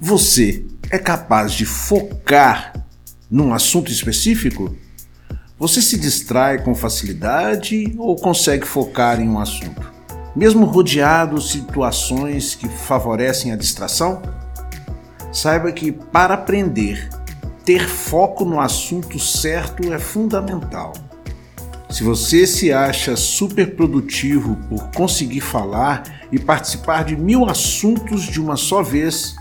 Você é capaz de focar num assunto específico? Você se distrai com facilidade ou consegue focar em um assunto? Mesmo rodeado de situações que favorecem a distração? Saiba que para aprender, ter foco no assunto certo é fundamental. Se você se acha super produtivo por conseguir falar e participar de mil assuntos de uma só vez,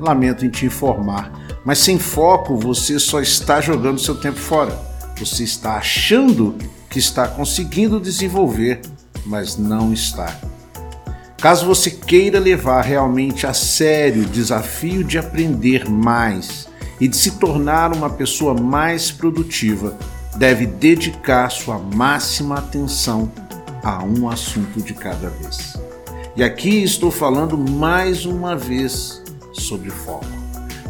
lamento em te informar, mas sem foco você só está jogando seu tempo fora. Você está achando que está conseguindo desenvolver, mas não está. Caso você queira levar realmente a sério o desafio de aprender mais e de se tornar uma pessoa mais produtiva, deve dedicar sua máxima atenção a um assunto de cada vez. E aqui estou falando mais uma vez sobre foco.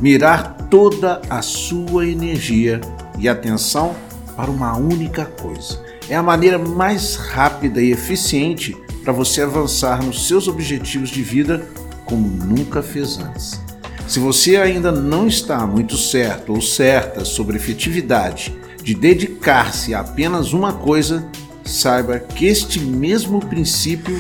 Mirar toda a sua energia e atenção para uma única coisa. É a maneira mais rápida e eficiente para você avançar nos seus objetivos de vida como nunca fez antes. Se você ainda não está muito certo ou certa sobre a efetividade de dedicar-se a apenas uma coisa, saiba que este mesmo princípio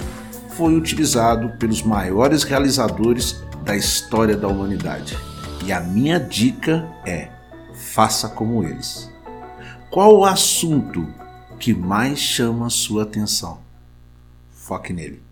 foi utilizado pelos maiores realizadores da história da humanidade. E a minha dica é: faça como eles. Qual o assunto que mais chama a sua atenção? Foque nele.